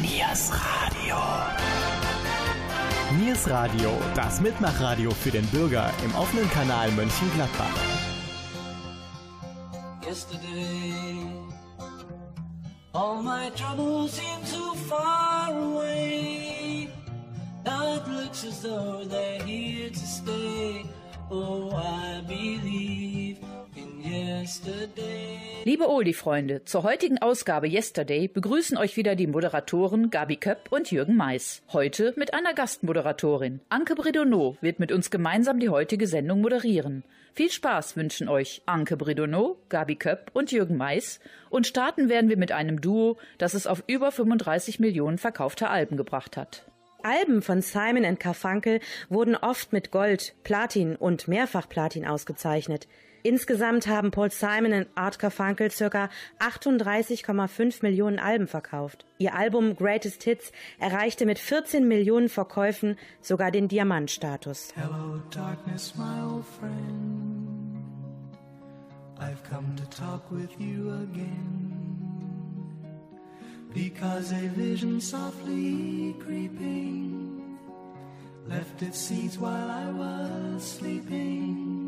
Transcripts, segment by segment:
Niers Radio. Niers Radio, das Mitmachradio für den Bürger im offenen Kanal Mönchengladbach. Yesterday, all my troubles seem so far away. Now it looks as though they're here to stay. Oh, I believe. Liebe Oldie-Freunde, zur heutigen Ausgabe Yesterday begrüßen euch wieder die Moderatoren Gabi Köpp und Jürgen Mais. Heute mit einer Gastmoderatorin. Anke Bredonneau wird mit uns gemeinsam die heutige Sendung moderieren. Viel Spaß wünschen euch Anke Bredonneau, Gabi Köpp und Jürgen Mais. Und starten werden wir mit einem Duo, das es auf über 35 Millionen verkaufte Alben gebracht hat. Alben von Simon Carfunkel wurden oft mit Gold, Platin und Mehrfachplatin ausgezeichnet. Insgesamt haben Paul Simon und Art Carfunkel ca. 38,5 Millionen Alben verkauft. Ihr Album Greatest Hits erreichte mit 14 Millionen Verkäufen sogar den Diamantstatus. Hello darkness, my old friend. I've come to talk with you again. Because a vision softly creeping left its seeds while I was sleeping.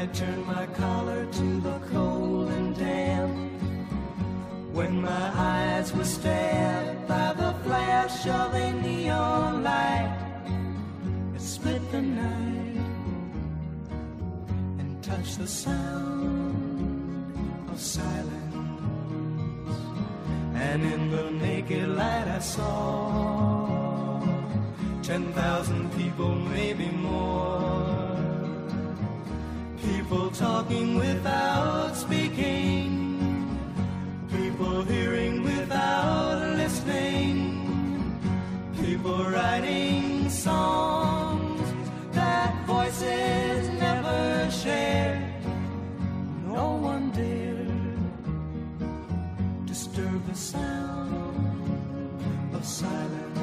I turned my collar to the cold and damp. When my eyes were stabbed by the flash of a neon light, it split the night and touched the sound of silence. And in the naked light I saw ten thousand people, maybe more People talking without speaking. People hearing without listening. People writing songs that voices never share. No one dared disturb the sound of silence.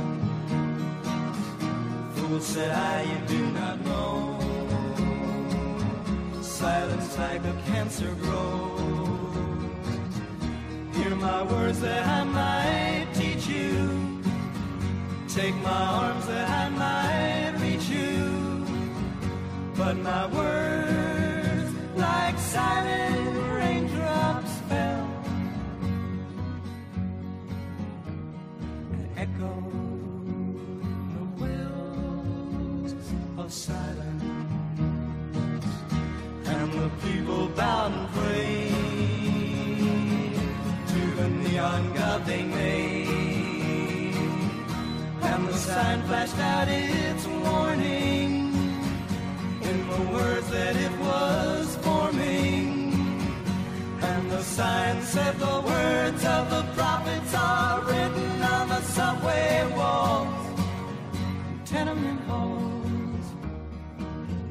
Fool said I, you do silence like a cancer grows. Hear my words that I might teach you. Take my arms that I might reach you. But my words, like silent raindrops, fell and echoed the wells of silence neon god they made. And the sign flashed out its warning in the words that it was forming. And the sign said the words of the prophets are written on the subway walls, tenement halls,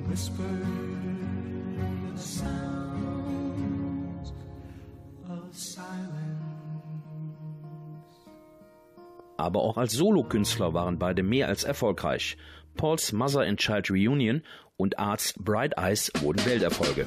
whispered. Aber auch als Solokünstler waren beide mehr als erfolgreich. Paul's Mother and Child Reunion und Arts Bright Eyes wurden Welterfolge.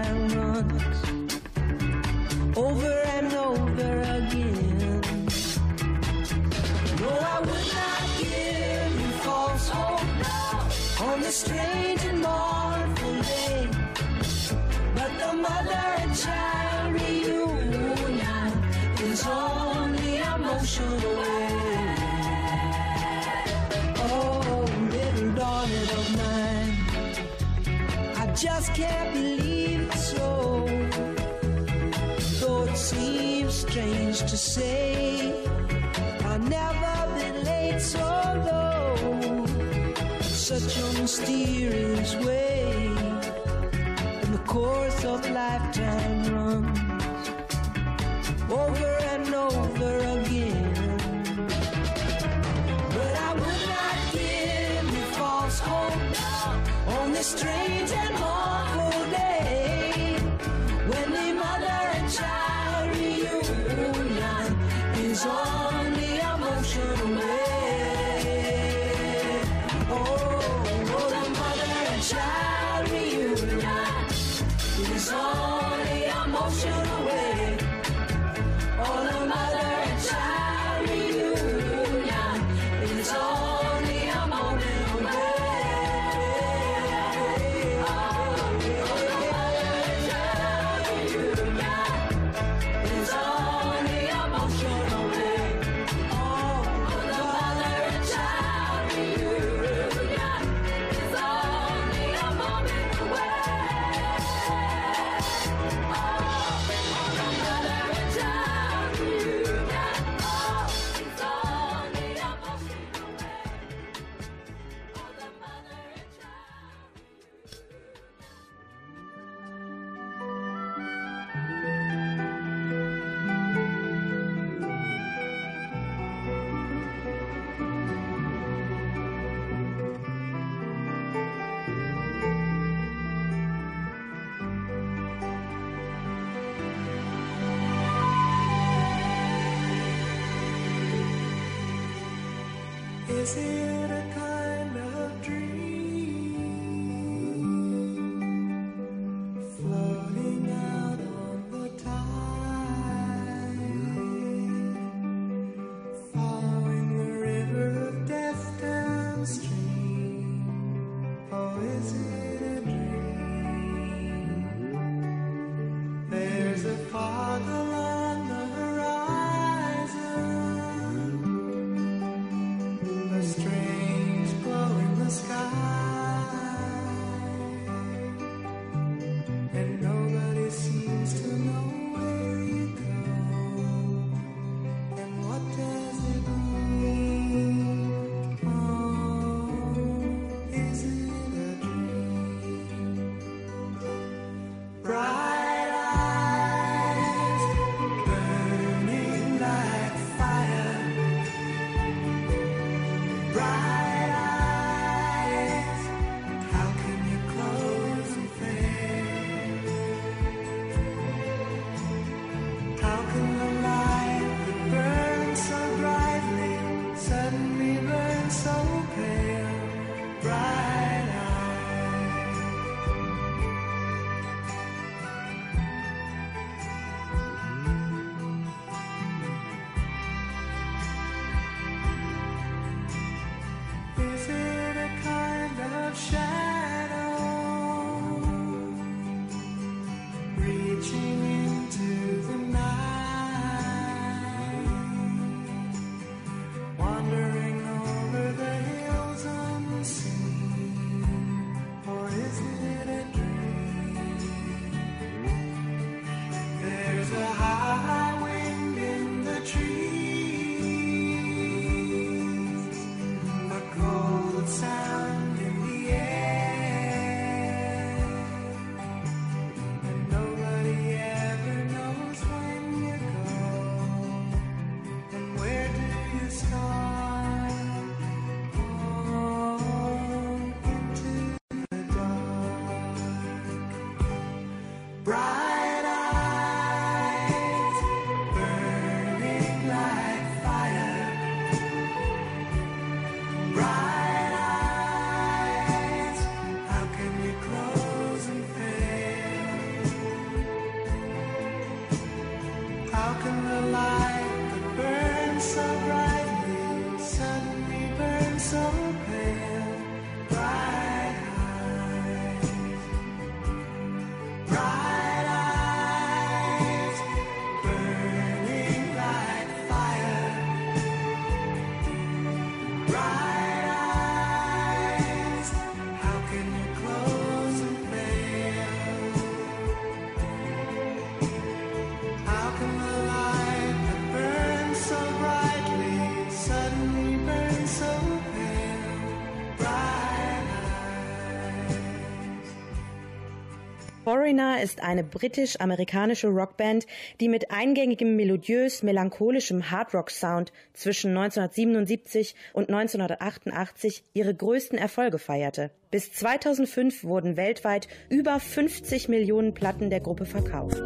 on this strange and mournful day. But the mother and child reunion is only emotional. Oh, little daughter of mine, I just can't believe it's so. Though it seems strange to say, I've never been late so low. Such a mysterious way, and the course of lifetime runs over and over again. But I would not give you false hope. On this strange and awful Is it Foreigner ist eine britisch-amerikanische Rockband, die mit eingängigem melodiös-melancholischem Hardrock-Sound zwischen 1977 und 1988 ihre größten Erfolge feierte. Bis 2005 wurden weltweit über 50 Millionen Platten der Gruppe verkauft.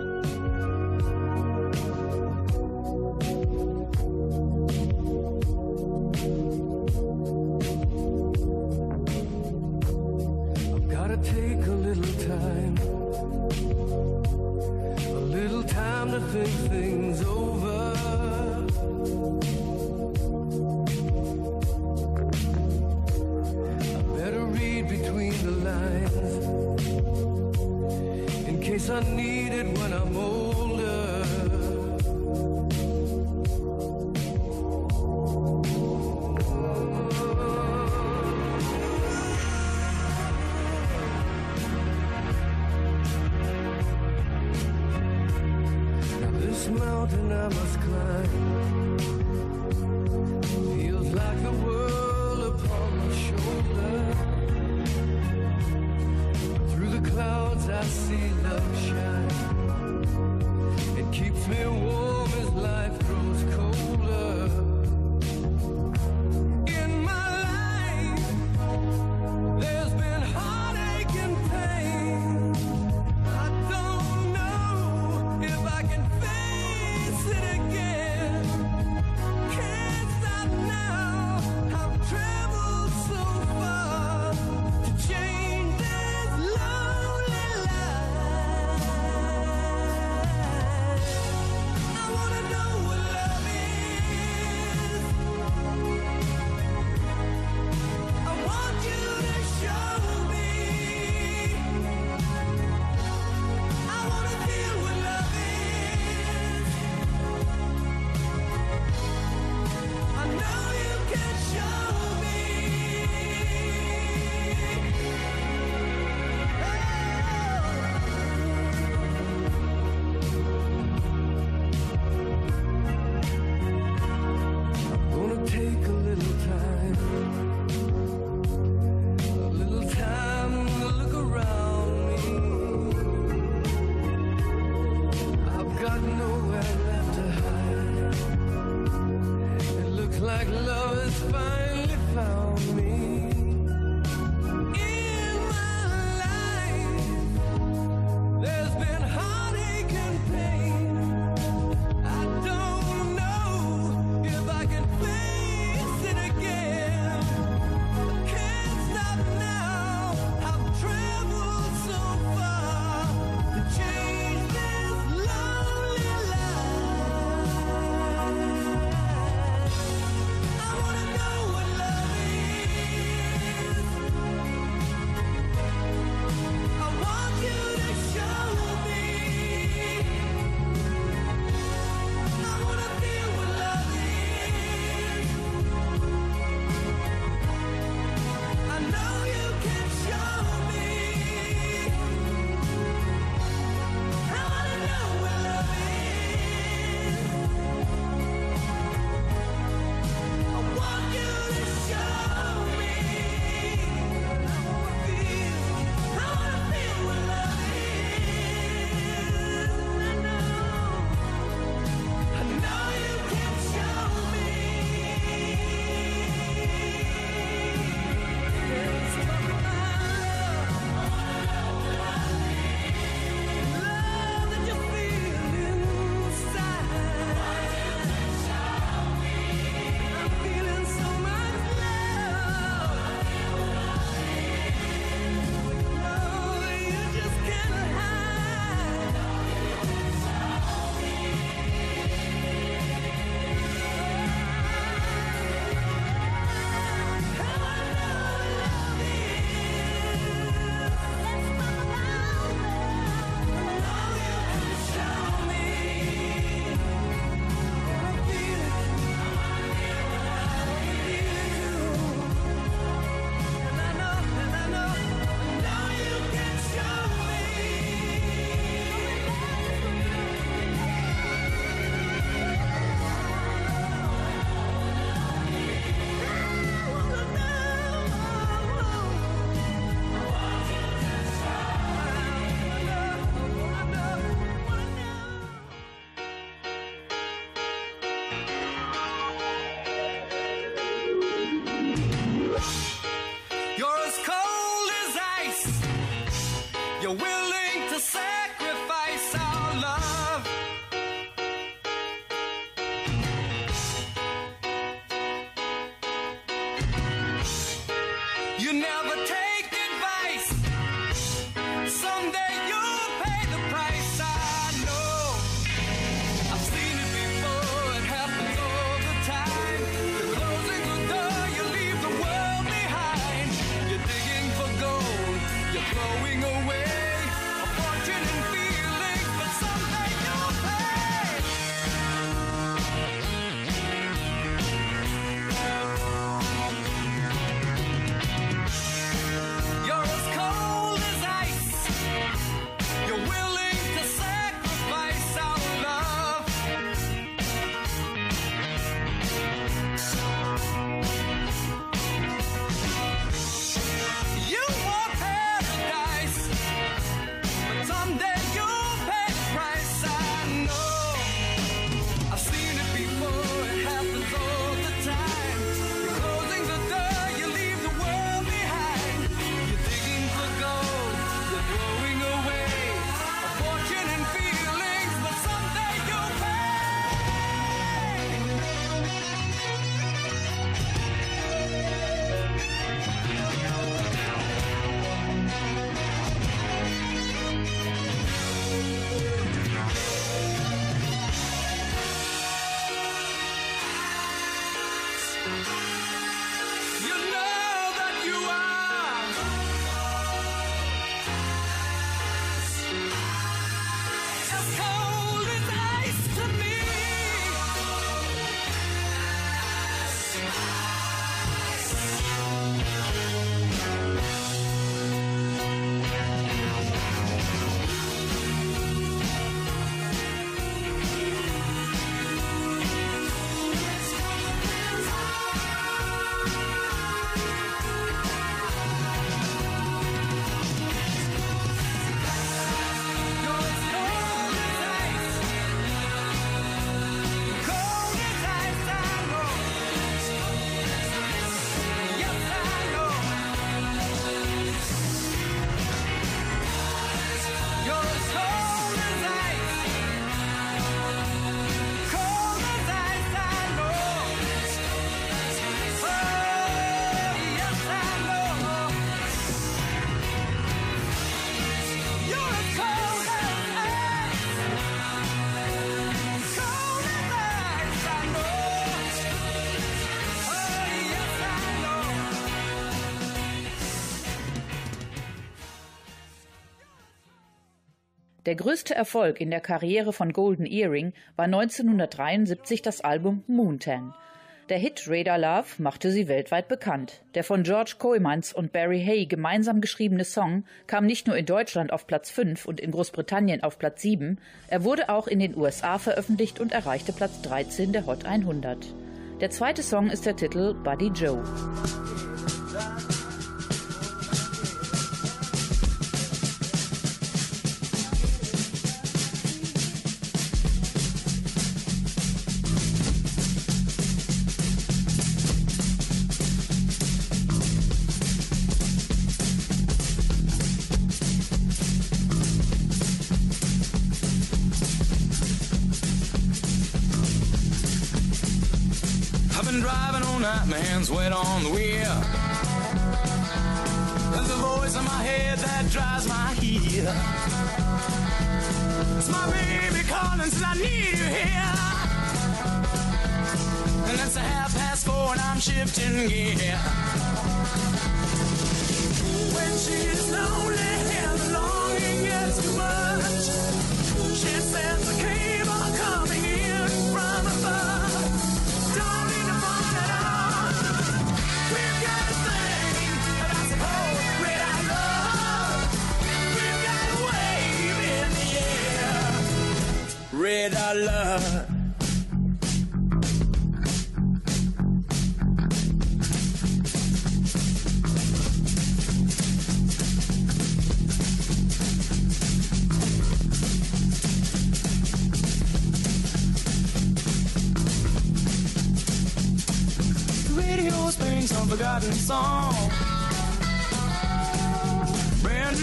Der größte Erfolg in der Karriere von Golden Earring war 1973 das Album Moontan. Der Hit Radar Love machte sie weltweit bekannt. Der von George Coimans und Barry Hay gemeinsam geschriebene Song kam nicht nur in Deutschland auf Platz 5 und in Großbritannien auf Platz 7, er wurde auch in den USA veröffentlicht und erreichte Platz 13 der Hot 100. Der zweite Song ist der Titel Buddy Joe. Hands wet on the wheel. There's a voice in my head that drives my heel. It's my baby calling, says I need you here. And it's a half past four and I'm shifting gear. When she's lonely and the longing gets too much, she sends a cable Radar love. some forgotten song. Brand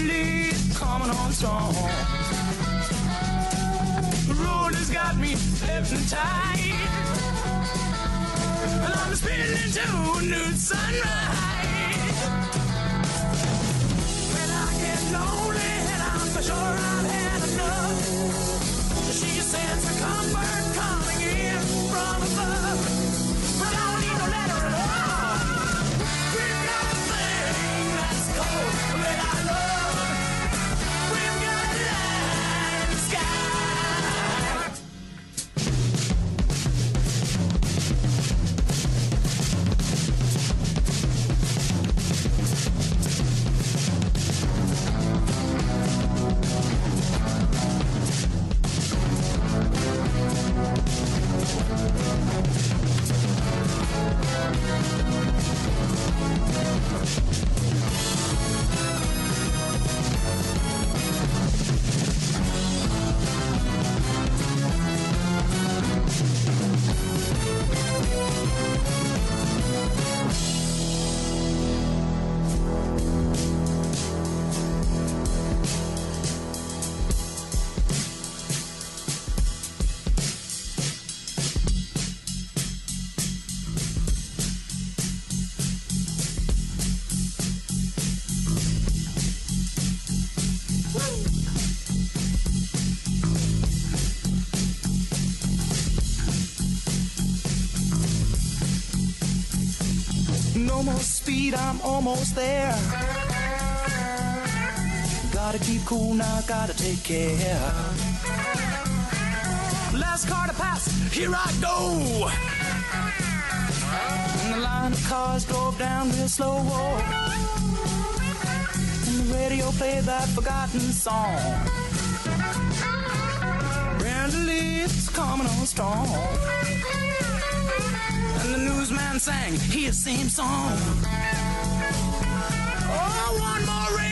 coming on strong got me hypnotized. Well, I'm spinning to a new sunrise. When I get lonely, and I'm sure I've had enough, she sends a comfort. No more speed, I'm almost there. Gotta keep cool now, gotta take care. Last car to pass, here I go. And the line of cars drove down real slow. And the radio played that forgotten song. Brenda Lee, it's coming on strong the newsman sang his same song. Oh, one more. ring.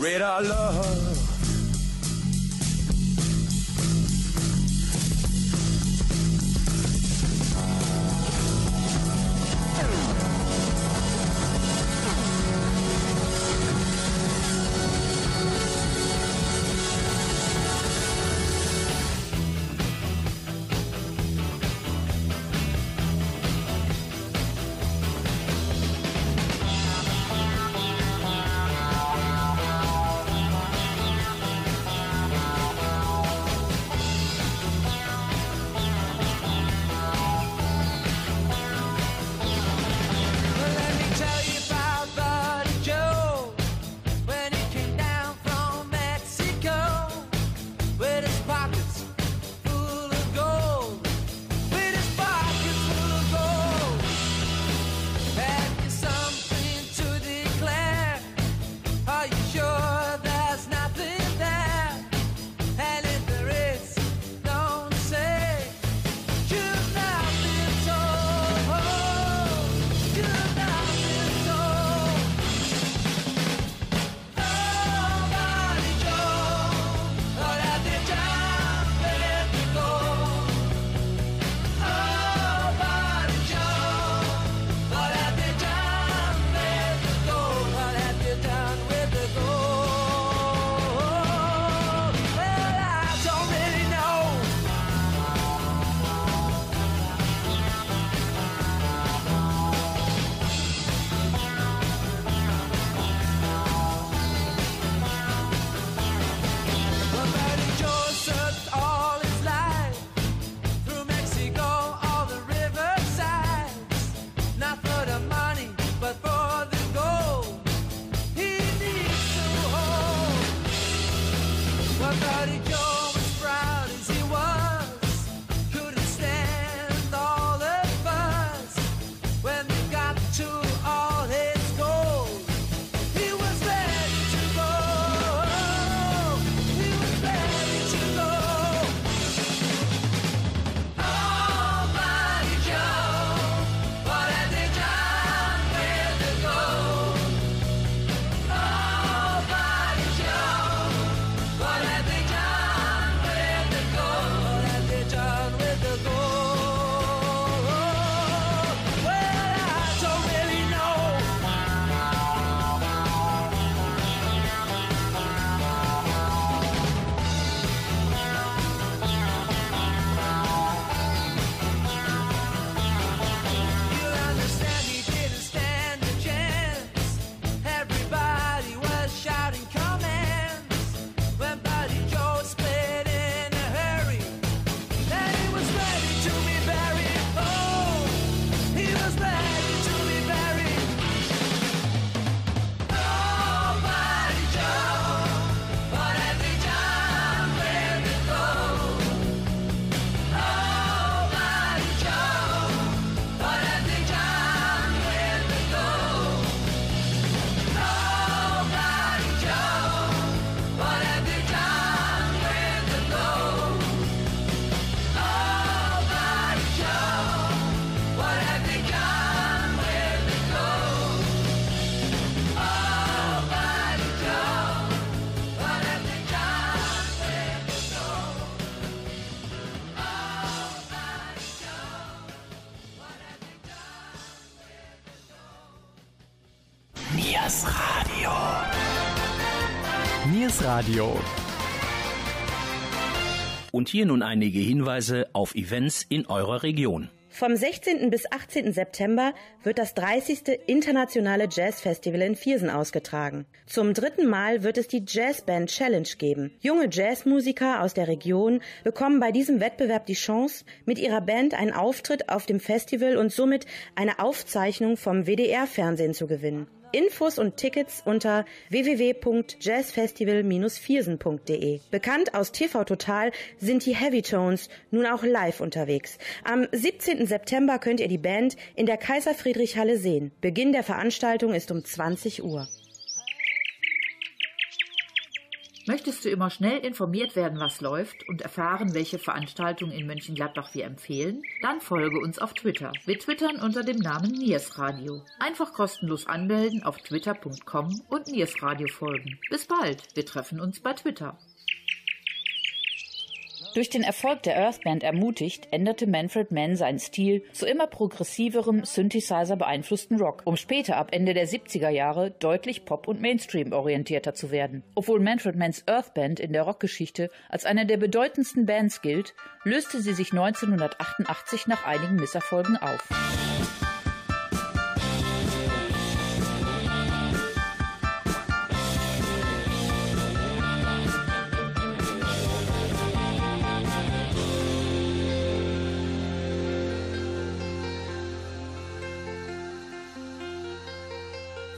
Radar love. Niers Radio. Niers Radio. Und hier nun einige Hinweise auf Events in eurer Region. Vom 16. bis 18. September wird das 30. Internationale Jazz Festival in Viersen ausgetragen. Zum dritten Mal wird es die Jazzband Challenge geben. Junge Jazzmusiker aus der Region bekommen bei diesem Wettbewerb die Chance, mit ihrer Band einen Auftritt auf dem Festival und somit eine Aufzeichnung vom WDR-Fernsehen zu gewinnen. Infos und Tickets unter www.jazzfestival-viersen.de. Bekannt aus TV Total sind die Heavy Tones nun auch live unterwegs. Am 17. September könnt ihr die Band in der Kaiser Friedrich Halle sehen. Beginn der Veranstaltung ist um 20 Uhr. Möchtest du immer schnell informiert werden, was läuft und erfahren, welche Veranstaltungen in Mönchengladbach wir empfehlen? Dann folge uns auf Twitter. Wir twittern unter dem Namen Niers Radio. Einfach kostenlos anmelden auf twitter.com und Niers Radio folgen. Bis bald, wir treffen uns bei Twitter. Durch den Erfolg der Earthband ermutigt, änderte Manfred Mann seinen Stil zu immer progressiverem, Synthesizer beeinflussten Rock, um später ab Ende der 70er Jahre deutlich Pop- und Mainstream orientierter zu werden. Obwohl Manfred Manns Earthband in der Rockgeschichte als eine der bedeutendsten Bands gilt, löste sie sich 1988 nach einigen Misserfolgen auf.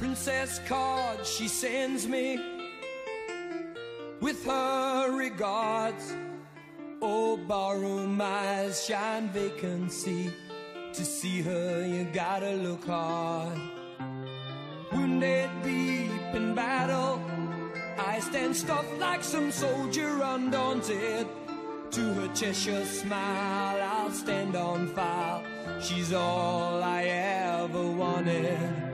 Princess card she sends me with her regards. Oh, barroom eyes shine vacancy. To see her, you gotta look hard. Wounded deep in battle, I stand stuffed like some soldier undaunted. To her Cheshire smile, I'll stand on file. She's all I ever wanted.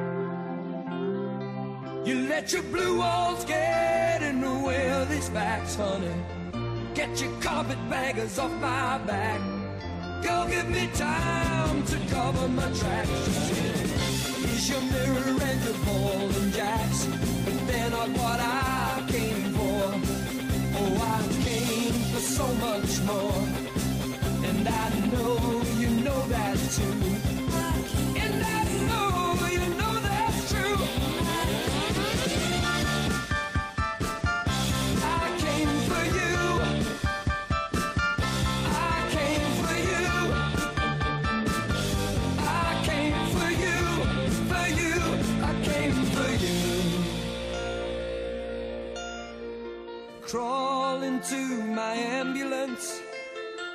You let your blue walls get in the way of these facts, honey. Get your carpetbaggers off my back. Girl, give me time to cover my tracks. Here's your mirror and your ball and jacks. But they're not what I came for. Oh, I came for so much more. And I know you know that too. Crawl into my ambulance.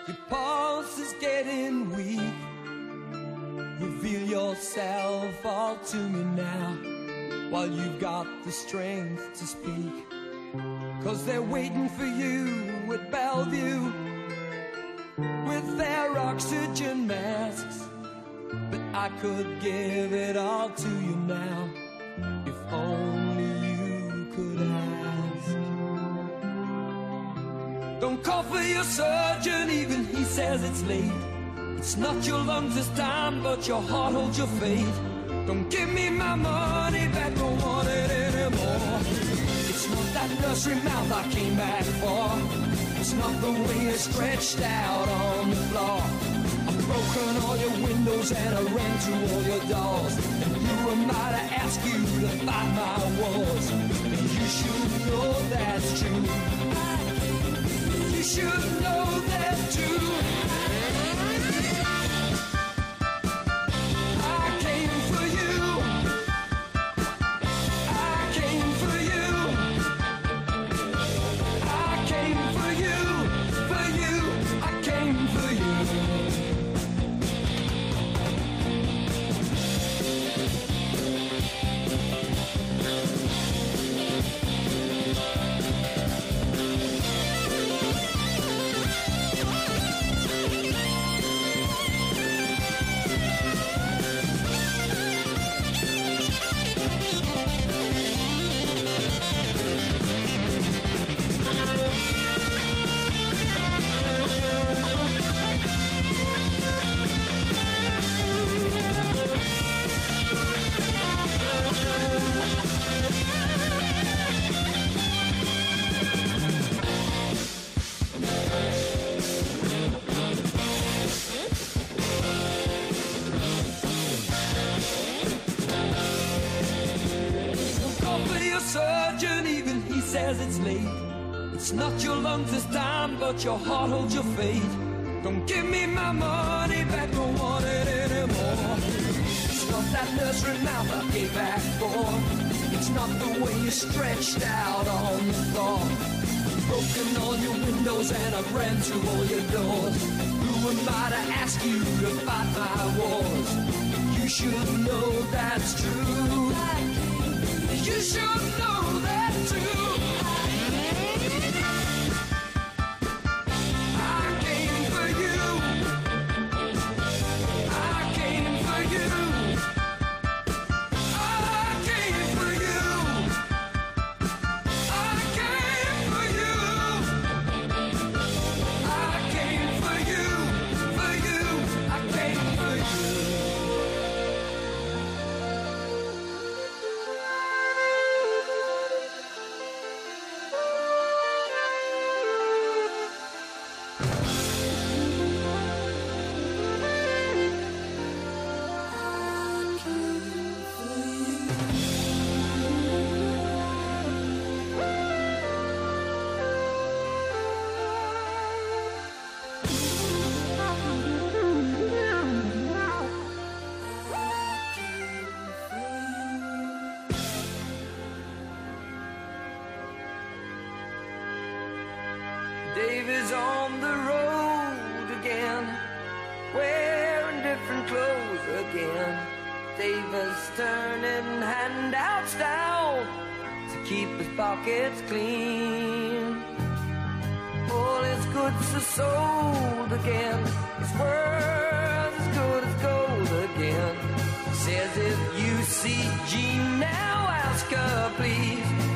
Your pulse is getting weak. Reveal yourself all to me now while you've got the strength to speak. Cause they're waiting for you at Bellevue with their oxygen masks. But I could give it all to you now if only Don't call for your surgeon, even he says it's late. It's not your lungs this time, but your heart holds your faith. Don't give me my money back, don't want it anymore. It's not that nursery mouth I came back for. It's not the way you're stretched out on the floor. I've broken all your windows and I ran through all your doors. And who am I to ask you to fight my wars? And you should know that's true. You should know that too. sleep. It's not your lungs this time, but your heart holds your fate. Don't give me my money back, don't want it anymore. It's not that nursery mouth I gave back for. It's not the way you stretched out on the floor. Broken all your windows and I've ran through all your doors. Who am I to ask you to fight my wars? You should know that's true. You should know that too. Davy's turning handouts down to keep his pockets clean. All his goods are sold again. His worth as good as gold again. Says if you see Jean now, ask her please.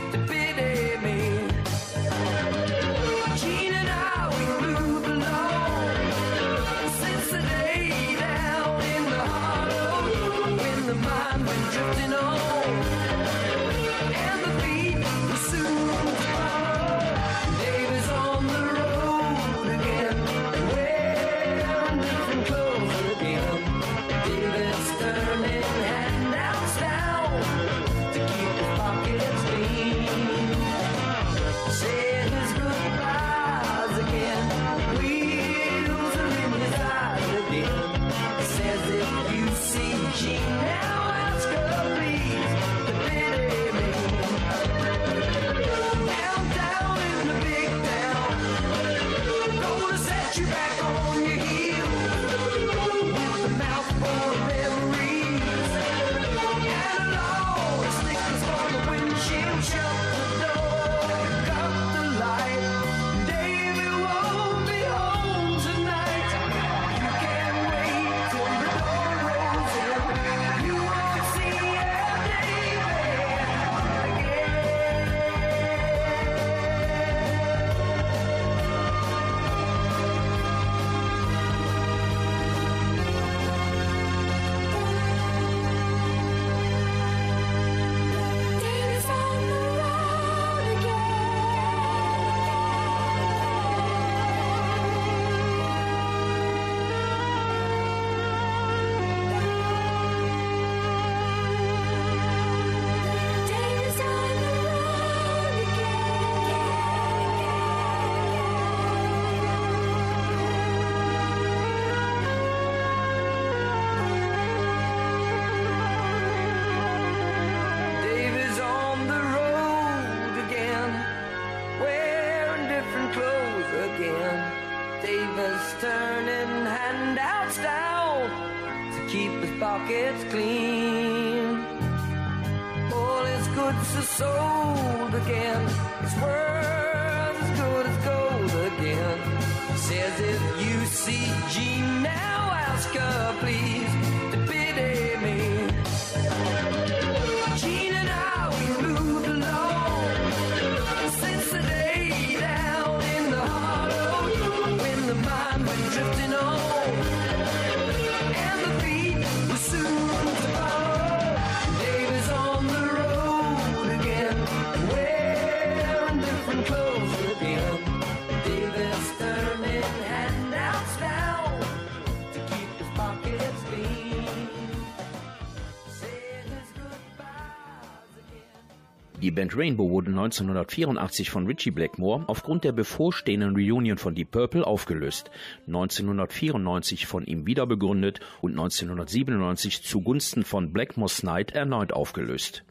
Band Rainbow wurde 1984 von Richie Blackmore aufgrund der bevorstehenden Reunion von Deep Purple aufgelöst, 1994 von ihm wieder begründet und 1997 zugunsten von Blackmore's Night erneut aufgelöst.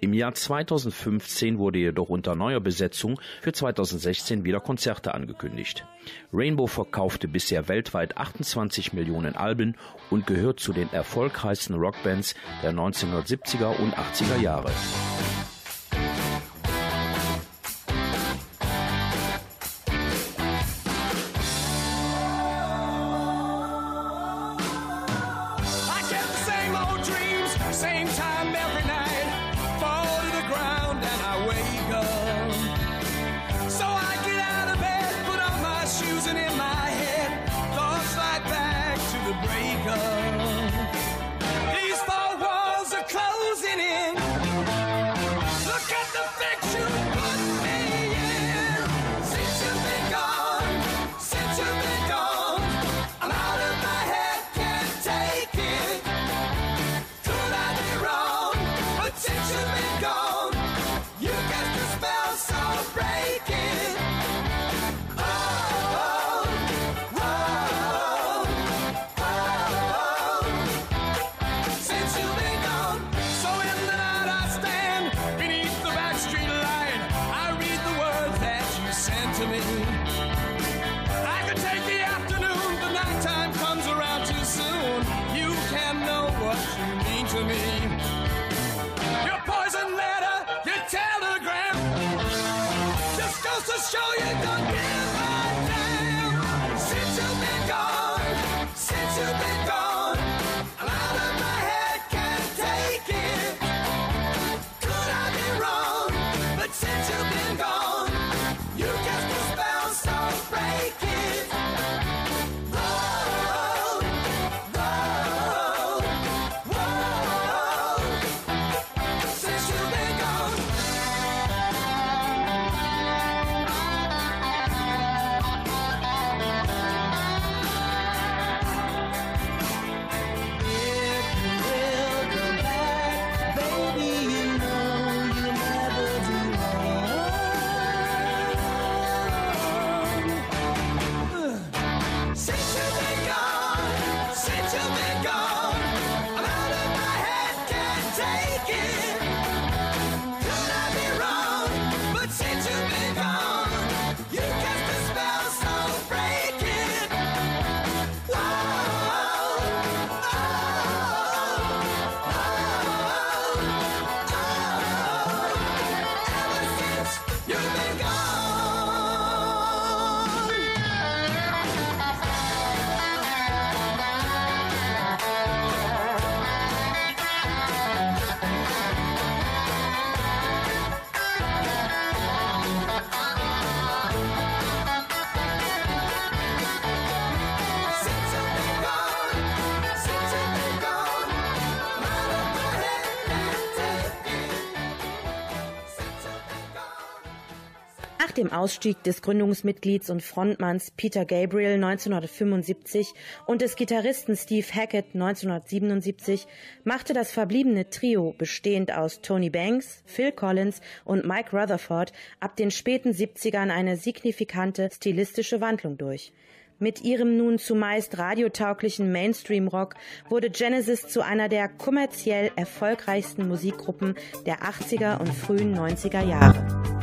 Im Jahr 2015 wurde jedoch unter neuer Besetzung für 2016 wieder Konzerte angekündigt. Rainbow verkaufte bisher weltweit 28 Millionen Alben und gehört zu den erfolgreichsten Rockbands der 1970er und 80er Jahre. you don't care. Nach dem Ausstieg des Gründungsmitglieds und Frontmanns Peter Gabriel 1975 und des Gitarristen Steve Hackett 1977 machte das verbliebene Trio, bestehend aus Tony Banks, Phil Collins und Mike Rutherford, ab den späten 70ern eine signifikante stilistische Wandlung durch. Mit ihrem nun zumeist radiotauglichen Mainstream-Rock wurde Genesis zu einer der kommerziell erfolgreichsten Musikgruppen der 80er und frühen 90er Jahre.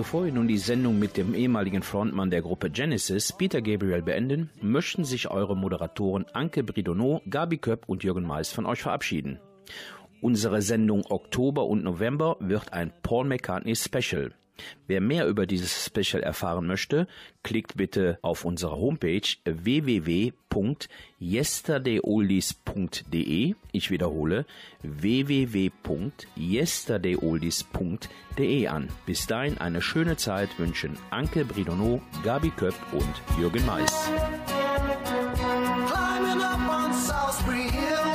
Bevor wir nun die Sendung mit dem ehemaligen Frontmann der Gruppe Genesis, Peter Gabriel, beenden, möchten sich eure Moderatoren Anke Bridonneau, Gabi Köpp und Jürgen Mais von euch verabschieden. Unsere Sendung Oktober und November wird ein Paul McCartney Special. Wer mehr über dieses Special erfahren möchte, klickt bitte auf unsere Homepage www.yesterdayoldies.de. Ich wiederhole www.yesterdayoldies.de an. Bis dahin eine schöne Zeit wünschen Anke Bridonneau, Gabi Köpp und Jürgen Mais. Climbing up on Salisbury Hill,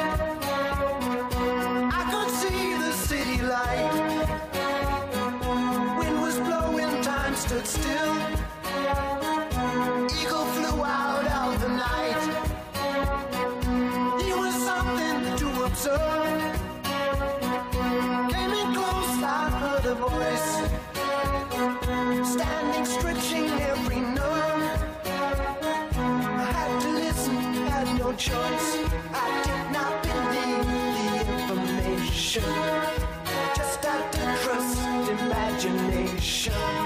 choice. I did not believe the information. Just had to trust imagination.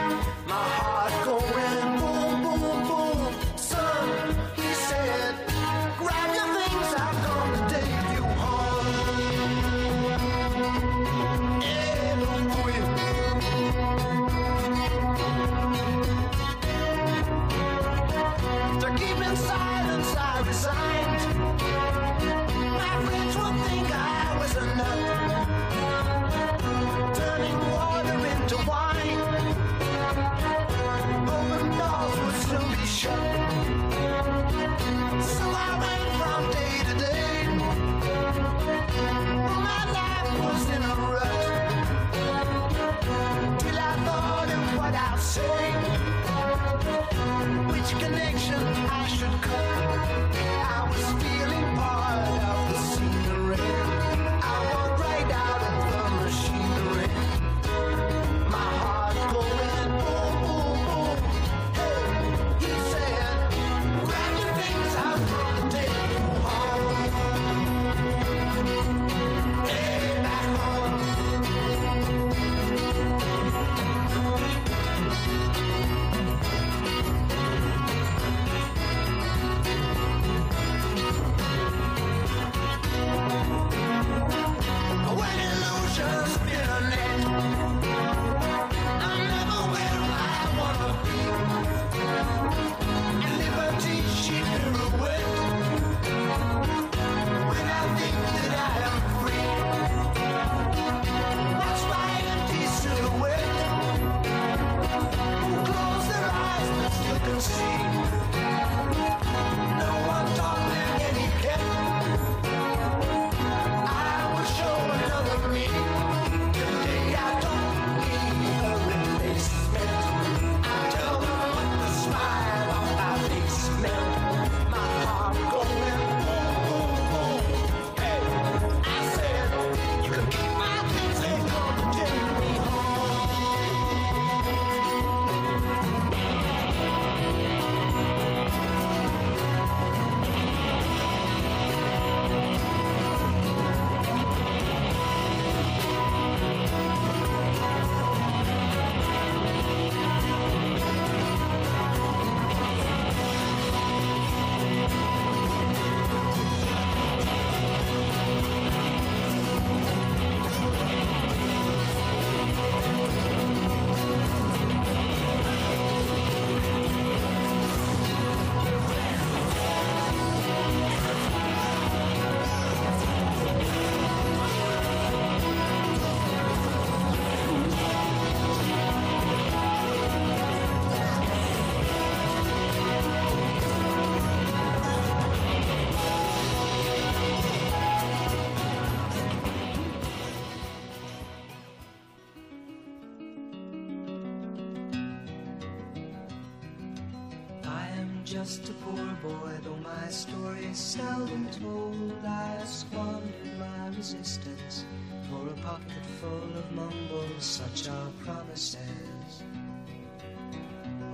Just a poor boy, though my story is seldom told. I squandered my resistance for a pocket full of mumbles, such are promises.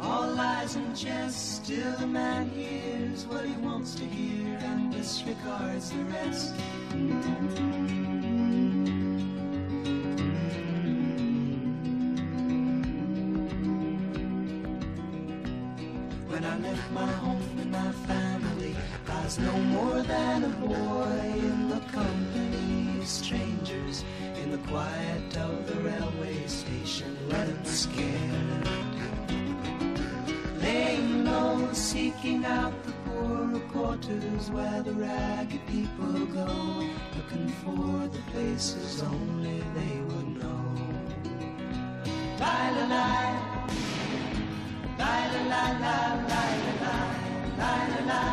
All lies and jest, still a man hears what he wants to hear and disregards the rest. Scared. Laying low, seeking out the poorer quarters where the ragged people go, looking for the places only they would know. La la la. La la la la la la la la la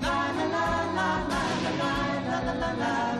La la la la la la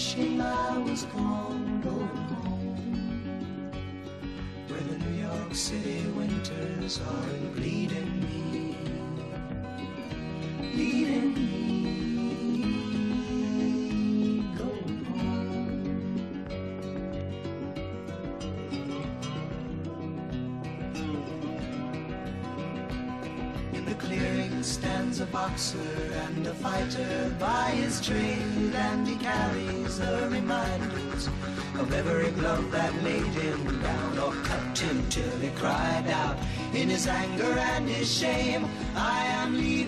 Wishing I was gone, going home. Where the New York City winters are bleeding me a boxer and a fighter by his trade, and he carries the reminders of every glove that laid him down or cut him till he cried out in his anger and his shame. I am leaving,